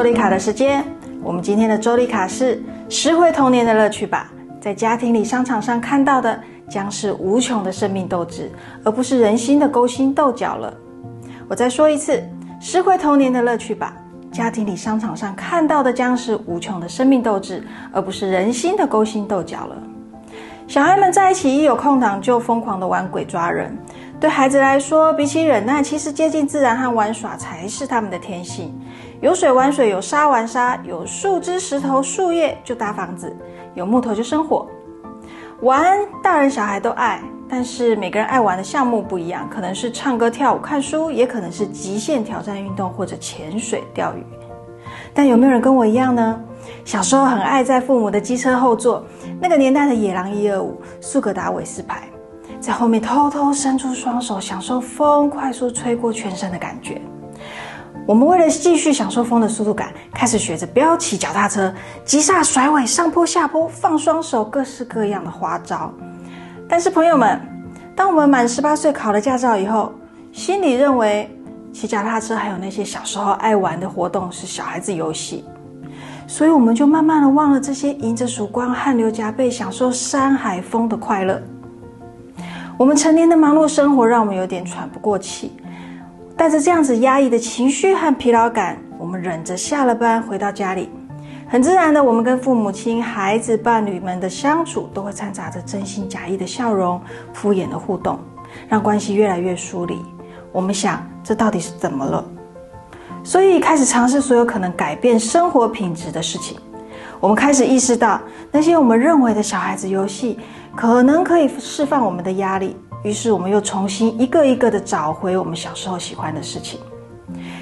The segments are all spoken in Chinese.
周丽卡的时间。我们今天的周丽卡是拾回童年的乐趣吧。在家庭里、商场上看到的将是无穷的生命斗志，而不是人心的勾心斗角了。我再说一次，拾回童年的乐趣吧。家庭里、商场上看到的将是无穷的生命斗志，而不是人心的勾心斗角了。小孩们在一起一有空档就疯狂的玩鬼抓人。对孩子来说，比起忍耐，其实接近自然和玩耍才是他们的天性。有水玩水，有沙玩沙，有树枝、石头、树叶就搭房子，有木头就生火。玩，大人小孩都爱，但是每个人爱玩的项目不一样，可能是唱歌、跳舞、看书，也可能是极限挑战运动或者潜水、钓鱼。但有没有人跟我一样呢？小时候很爱在父母的机车后座，那个年代的野狼一二五、苏格达韦斯牌。在后面偷偷伸出双手，享受风快速吹过全身的感觉。我们为了继续享受风的速度感，开始学着飙起脚踏车，急刹甩尾，上坡下坡，放双手，各式各样的花招。但是朋友们，当我们满十八岁考了驾照以后，心里认为骑脚踏车还有那些小时候爱玩的活动是小孩子游戏，所以我们就慢慢的忘了这些迎着曙光、汗流浃背、享受山海风的快乐。我们成年的忙碌生活让我们有点喘不过气，带着这样子压抑的情绪和疲劳感，我们忍着下了班回到家里，很自然的，我们跟父母亲、孩子、伴侣们的相处都会掺杂着真心假意的笑容、敷衍的互动，让关系越来越疏离。我们想，这到底是怎么了？所以开始尝试所有可能改变生活品质的事情。我们开始意识到，那些我们认为的小孩子游戏。可能可以释放我们的压力，于是我们又重新一个一个的找回我们小时候喜欢的事情，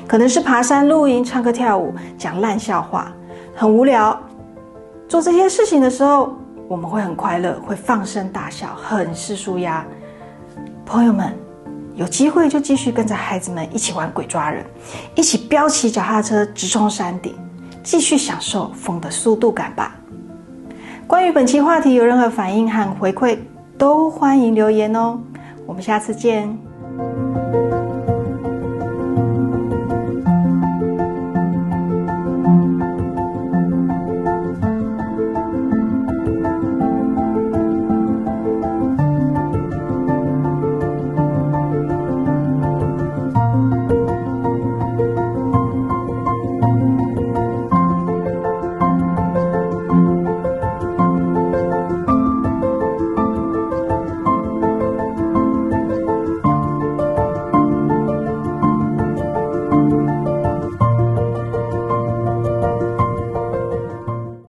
可能是爬山、露营、唱歌、跳舞、讲烂笑话，很无聊。做这些事情的时候，我们会很快乐，会放声大笑，很是舒压。朋友们，有机会就继续跟着孩子们一起玩鬼抓人，一起飙起脚踏车直冲山顶，继续享受风的速度感吧。关于本期话题有任何反应和回馈，都欢迎留言哦。我们下次见。